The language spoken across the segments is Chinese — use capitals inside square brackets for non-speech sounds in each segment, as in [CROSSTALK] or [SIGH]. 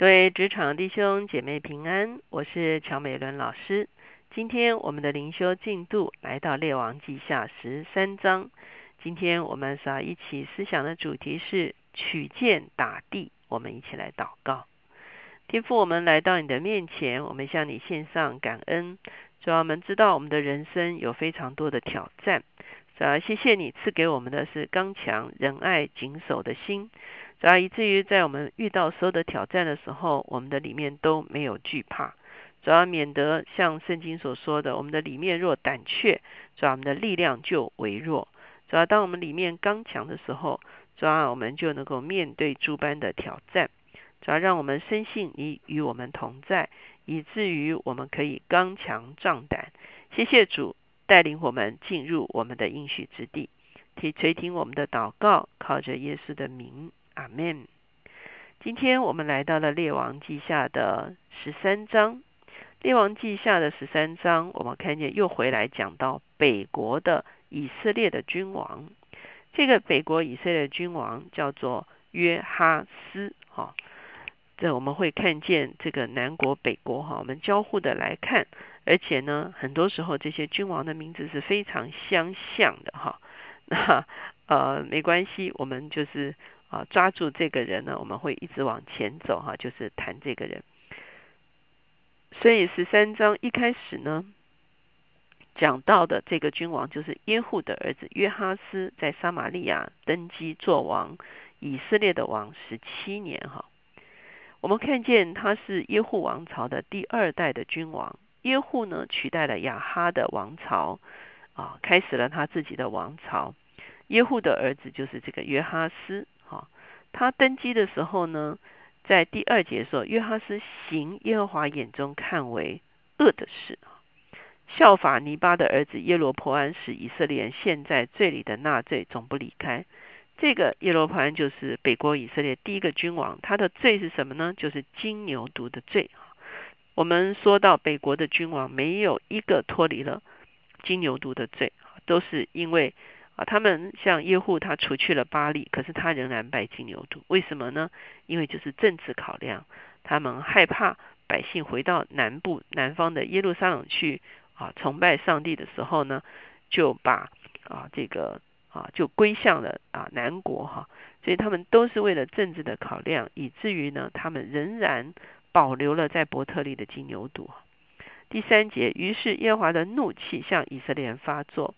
各位职场弟兄姐妹平安，我是乔美伦老师。今天我们的灵修进度来到列王记下十三章。今天我们所要一起思想的主题是取剑打地。我们一起来祷告，天父，我们来到你的面前，我们向你献上感恩。主要我们知道我们的人生有非常多的挑战，主要谢谢你赐给我们的是刚强、仁爱、谨守的心。主要以至于在我们遇到所有的挑战的时候，我们的里面都没有惧怕。主要免得像圣经所说的，我们的里面若胆怯，主要我们的力量就微弱。主要当我们里面刚强的时候，主要我们就能够面对诸般的挑战。主要让我们深信你与我们同在，以至于我们可以刚强壮胆。谢谢主带领我们进入我们的应许之地，替垂听我们的祷告，靠着耶稣的名。阿门。今天我们来到了列王记下的十三章。列王记下的十三章，我们看见又回来讲到北国的以色列的君王。这个北国以色列君王叫做约哈斯。哈，这我们会看见这个南国北国哈，我们交互的来看。而且呢，很多时候这些君王的名字是非常相像的哈。那呃，没关系，我们就是。啊，抓住这个人呢，我们会一直往前走哈，就是谈这个人。所以十三章一开始呢，讲到的这个君王就是耶户的儿子约哈斯，在撒玛利亚登基做王，以色列的王十七年哈。我们看见他是耶户王朝的第二代的君王，耶户呢取代了亚哈的王朝，啊，开始了他自己的王朝。耶户的儿子就是这个约哈斯。他登基的时候呢，在第二节说，约哈斯行耶和华眼中看为恶的事啊，效法尼巴的儿子耶罗坡安，使以色列人陷在罪里的纳罪总不离开。这个耶罗坡安就是北国以色列第一个君王，他的罪是什么呢？就是金牛犊的罪。我们说到北国的君王，没有一个脱离了金牛犊的罪，都是因为。他们像耶户，他除去了巴利，可是他仍然拜金牛犊。为什么呢？因为就是政治考量，他们害怕百姓回到南部南方的耶路撒冷去啊崇拜上帝的时候呢，就把啊这个啊就归向了啊南国哈。所以他们都是为了政治的考量，以至于呢，他们仍然保留了在伯特利的金牛犊。第三节，于是耶和华的怒气向以色列人发作。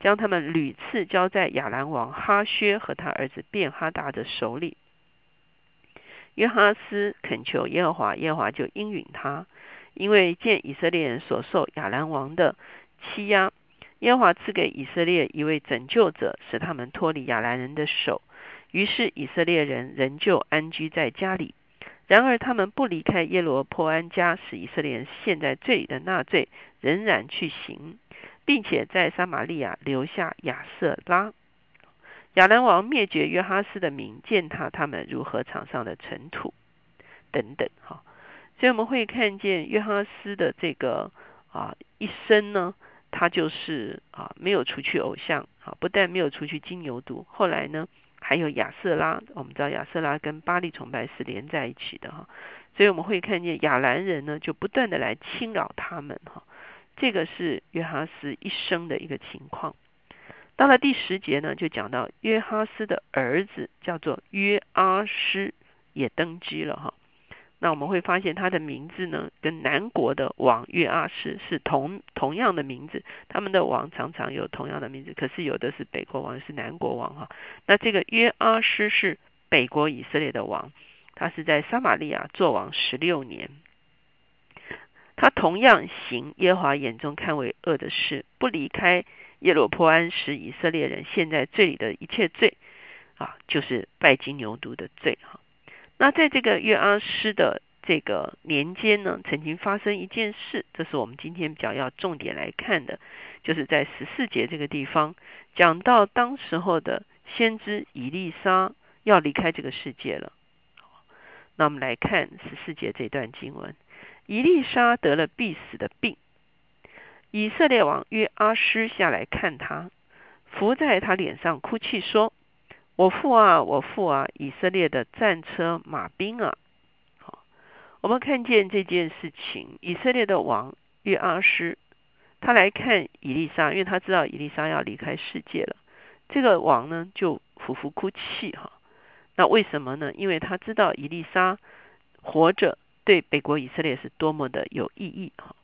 将他们屡次交在亚兰王哈薛和他儿子便哈达的手里。约哈斯恳求耶和华，耶和华就应允他，因为见以色列人所受亚兰王的欺压，耶和华赐给以色列一位拯救者，使他们脱离亚兰人的手。于是以色列人仍旧安居在家里。然而他们不离开耶罗破安家，使以色列人陷在罪里的纳罪，仍然去行。并且在撒玛利亚留下亚瑟拉，亚兰王灭绝约哈斯的名，践踏他们如何场上的尘土等等哈。所以我们会看见约哈斯的这个啊一生呢，他就是啊没有除去偶像啊，不但没有除去金牛犊，后来呢还有亚瑟拉，我们知道亚瑟拉跟巴利崇拜是连在一起的哈。所以我们会看见亚兰人呢就不断的来侵扰他们哈。这个是约哈斯一生的一个情况。到了第十节呢，就讲到约哈斯的儿子叫做约阿施也登基了哈。那我们会发现他的名字呢，跟南国的王约阿施是同同样的名字。他们的王常常有同样的名字，可是有的是北国王，是南国王哈。那这个约阿施是北国以色列的王，他是在撒玛利亚做王十六年。他同样行耶华眼中看为恶的事，不离开耶罗坡安使以色列人陷在罪里的一切罪啊，就是拜金牛犊的罪哈。那在这个约阿施的这个年间呢，曾经发生一件事，这是我们今天比较要重点来看的，就是在十四节这个地方讲到当时候的先知以利沙要离开这个世界了。那我们来看十四节这段经文。伊丽莎得了必死的病，以色列王约阿施下来看他，伏在他脸上哭泣说：“我父啊，我父啊！以色列的战车马兵啊！”好，我们看见这件事情，以色列的王约阿施，他来看以利沙，因为他知道以利沙要离开世界了。这个王呢，就苦苦哭泣哈。那为什么呢？因为他知道以利沙活着对北国以色列是多么的有意义哈。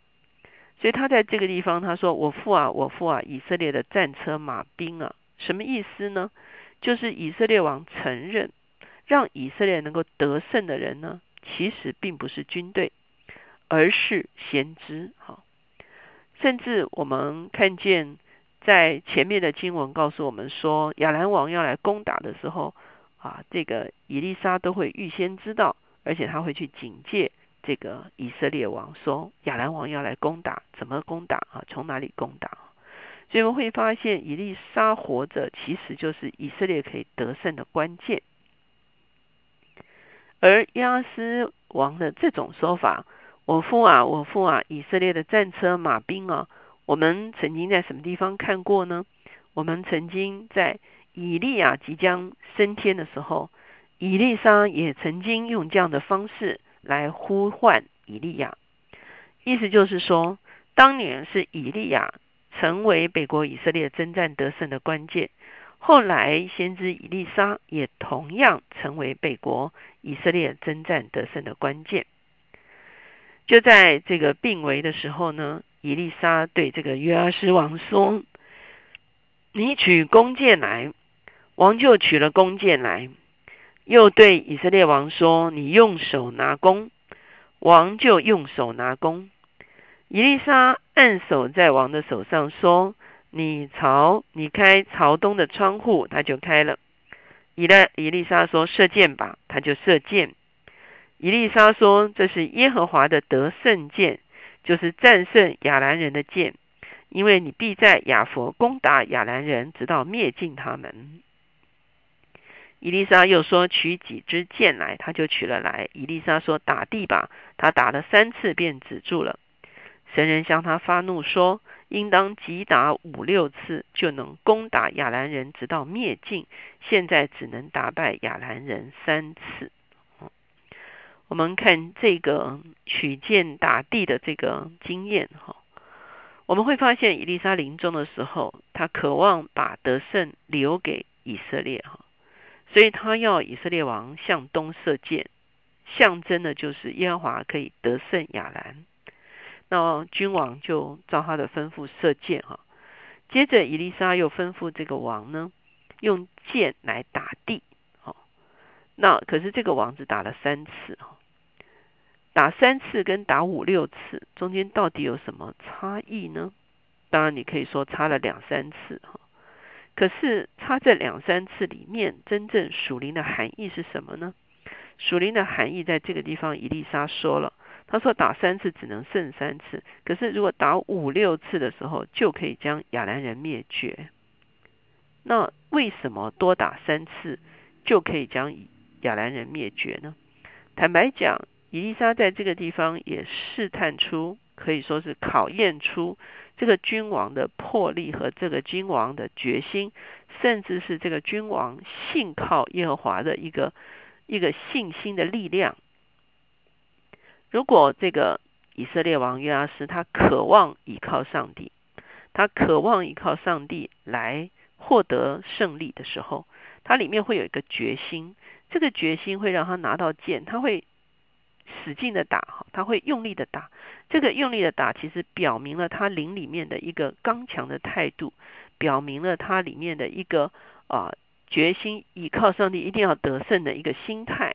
所以他在这个地方他说：“我父啊，我父啊，以色列的战车马兵啊，什么意思呢？就是以色列王承认，让以色列能够得胜的人呢，其实并不是军队，而是先知哈。甚至我们看见。”在前面的经文告诉我们说，亚兰王要来攻打的时候，啊，这个以利沙都会预先知道，而且他会去警戒这个以色列王，说亚兰王要来攻打，怎么攻打啊？从哪里攻打？所以我们会发现，以利沙活着其实就是以色列可以得胜的关键。而亚斯王的这种说法，我父啊，我父啊，以色列的战车马兵啊。我们曾经在什么地方看过呢？我们曾经在以利亚即将升天的时候，以利沙也曾经用这样的方式来呼唤以利亚。意思就是说，当年是以利亚成为北国以色列征战得胜的关键，后来先知以利沙也同样成为北国以色列征战得胜的关键。就在这个病危的时候呢？以利沙对这个约阿施王说：“你取弓箭来。”王就取了弓箭来，又对以色列王说：“你用手拿弓。”王就用手拿弓。伊丽莎按手在王的手上说：“你朝你开朝东的窗户，他就开了。”以勒以利沙说：“射箭吧。”他就射箭。伊丽莎说：“这是耶和华的得胜箭。”就是战胜亚兰人的剑，因为你必在亚佛攻打亚兰人，直到灭尽他们。伊丽莎又说：“取几支箭来。”他就取了来。伊丽莎说：“打地吧。”他打了三次，便止住了。神人向他发怒说：“应当击打五六次，就能攻打亚兰人，直到灭尽。现在只能打败亚兰人三次。”我们看这个取剑打地的这个经验哈，我们会发现伊丽莎临终的时候，他渴望把得胜留给以色列哈，所以他要以色列王向东射箭，象征的就是耶和华可以得胜亚兰。那君王就照他的吩咐射箭哈，接着以利沙又吩咐这个王呢，用箭来打地好，那可是这个王只打了三次哈。打三次跟打五六次中间到底有什么差异呢？当然你可以说差了两三次哈，可是差这两三次里面真正属灵的含义是什么呢？属灵的含义在这个地方，伊丽莎说了，他说打三次只能胜三次，可是如果打五六次的时候就可以将亚兰人灭绝。那为什么多打三次就可以将亚兰人灭绝呢？坦白讲。伊丽莎在这个地方也试探出，可以说是考验出这个君王的魄力和这个君王的决心，甚至是这个君王信靠耶和华的一个一个信心的力量。如果这个以色列王约阿斯他渴望依靠上帝，他渴望依靠上帝来获得胜利的时候，他里面会有一个决心，这个决心会让他拿到剑，他会。使劲的打哈，他会用力的打。这个用力的打，其实表明了他灵里面的一个刚强的态度，表明了他里面的一个啊决心，依靠上帝一定要得胜的一个心态。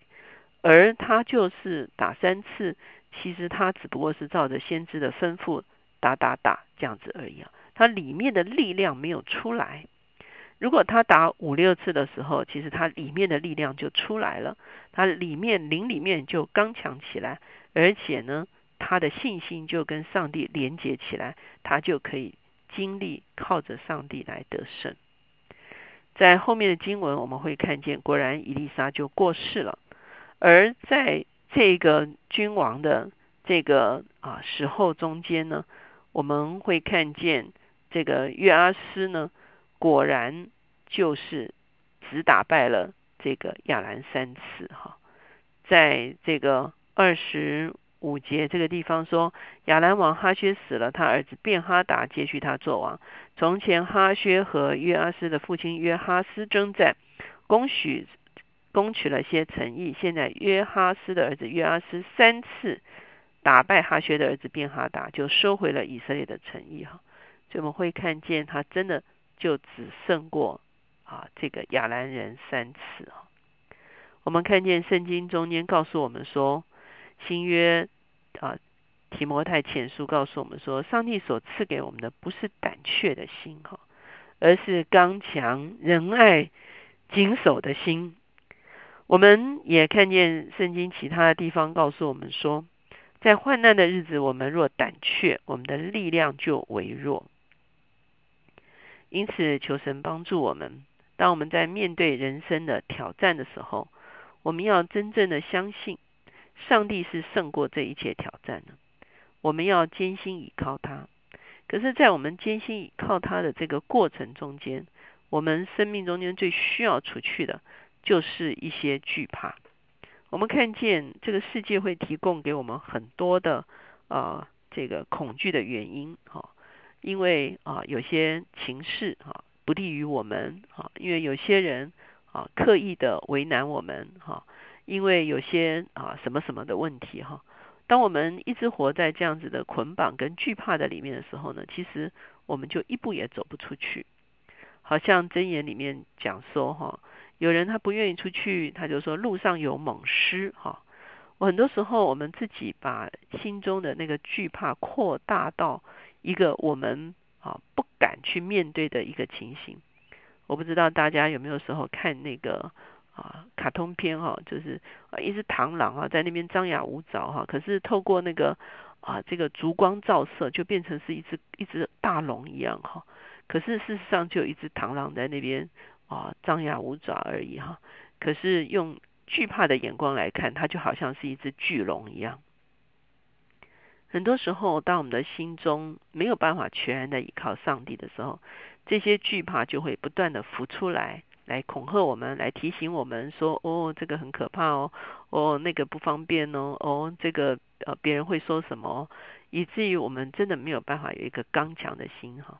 而他就是打三次，其实他只不过是照着先知的吩咐打打打这样子而已啊，他里面的力量没有出来。如果他打五六次的时候，其实他里面的力量就出来了，他里面灵里面就刚强起来，而且呢，他的信心就跟上帝连接起来，他就可以经历靠着上帝来得胜。在后面的经文我们会看见，果然伊丽莎就过世了，而在这个君王的这个啊时候中间呢，我们会看见这个约阿斯呢。果然就是只打败了这个亚兰三次哈，在这个二十五节这个地方说，亚兰王哈薛死了，他儿子便哈达接续他做王。从前哈薛和约阿斯的父亲约哈斯征战，攻取攻取了些城邑。现在约哈斯的儿子约阿斯三次打败哈薛的儿子便哈达，就收回了以色列的城邑。哈，所以我们会看见他真的就只胜过啊这个亚兰人三次。啊，我们看见圣经中间告诉我们说。新约啊，提摩太前书告诉我们说，上帝所赐给我们的不是胆怯的心哈，而是刚强、仁爱、谨守的心。我们也看见圣经其他的地方告诉我们说，在患难的日子，我们若胆怯，我们的力量就微弱。因此，求神帮助我们，当我们在面对人生的挑战的时候，我们要真正的相信。上帝是胜过这一切挑战的，我们要艰辛倚靠他。可是，在我们艰辛倚靠他的这个过程中间，我们生命中间最需要除去的，就是一些惧怕。我们看见这个世界会提供给我们很多的啊，这个恐惧的原因哈，因为啊，有些情势哈不利于我们哈，因为有些人啊刻意的为难我们哈。因为有些啊什么什么的问题哈，当我们一直活在这样子的捆绑跟惧怕的里面的时候呢，其实我们就一步也走不出去。好像箴言里面讲说哈，有人他不愿意出去，他就说路上有猛狮哈。我很多时候我们自己把心中的那个惧怕扩大到一个我们啊不敢去面对的一个情形。我不知道大家有没有时候看那个。啊，卡通片哈，就是啊一只螳螂啊在那边张牙舞爪哈，可是透过那个啊这个烛光照射，就变成是一只一只大龙一样哈。可是事实上就有一只螳螂在那边啊张牙舞爪而已哈。可是用惧怕的眼光来看，它就好像是一只巨龙一样。很多时候，当我们的心中没有办法全然的依靠上帝的时候，这些惧怕就会不断的浮出来。来恐吓我们，来提醒我们说：“哦，这个很可怕哦，哦，那个不方便哦，哦，这个呃，别人会说什么？”以至于我们真的没有办法有一个刚强的心哈。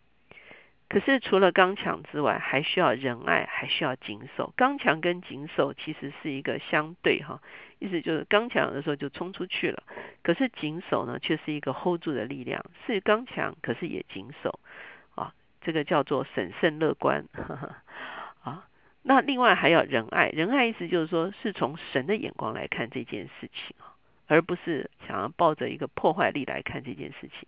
可是除了刚强之外，还需要仁爱，还需要谨守。刚强跟谨守其实是一个相对哈，意思就是刚强的时候就冲出去了，可是谨守呢，却是一个 hold 住的力量，是刚强，可是也谨守啊。这个叫做审慎乐观 [LAUGHS] 啊。那另外还要仁爱，仁爱意思就是说，是从神的眼光来看这件事情啊，而不是想要抱着一个破坏力来看这件事情。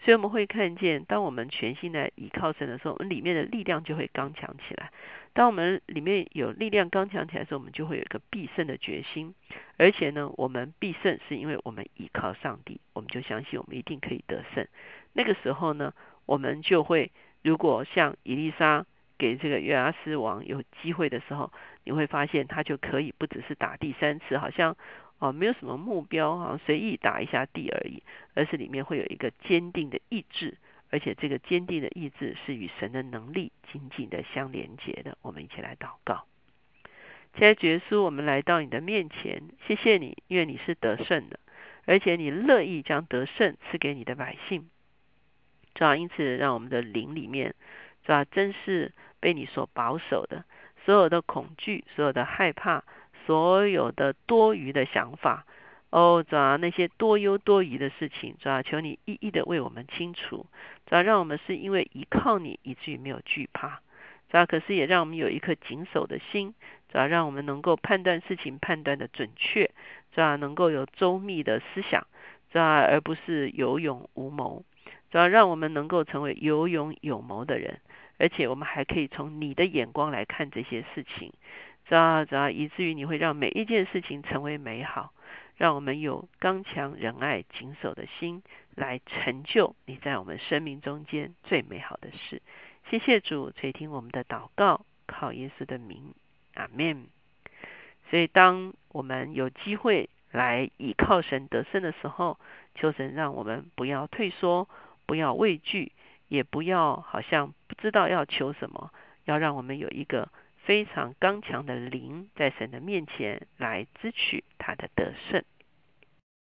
所以我们会看见，当我们全心的倚靠神的时候，我们里面的力量就会刚强起来。当我们里面有力量刚强起来的时候，我们就会有一个必胜的决心。而且呢，我们必胜是因为我们倚靠上帝，我们就相信我们一定可以得胜。那个时候呢，我们就会如果像伊丽莎。给这个约阿斯王有机会的时候，你会发现他就可以不只是打第三次，好像哦没有什么目标啊，随意打一下地而已，而是里面会有一个坚定的意志，而且这个坚定的意志是与神的能力紧紧的相连接的。我们一起来祷告，现在耶稣，我们来到你的面前，谢谢你，因为你是得胜的，而且你乐意将得胜赐给你的百姓，这样因此让我们的灵里面。是吧？真是被你所保守的，所有的恐惧，所有的害怕，所有的多余的想法，哦，主要那些多忧多疑的事情，主要求你一一的为我们清除，主要让我们是因为依靠你，以至于没有惧怕，主要可是也让我们有一颗谨守的心，主要让我们能够判断事情判断的准确，主要能够有周密的思想，主要而不是有勇无谋，主要让我们能够成为有勇有谋的人。而且我们还可以从你的眼光来看这些事情，知道知道，以至于你会让每一件事情成为美好，让我们有刚强仁爱谨守的心来成就你在我们生命中间最美好的事。谢谢主垂听我们的祷告，靠耶稣的名，阿门。所以当我们有机会来倚靠神得胜的时候，求神让我们不要退缩，不要畏惧。也不要好像不知道要求什么，要让我们有一个非常刚强的灵，在神的面前来支取他的得胜。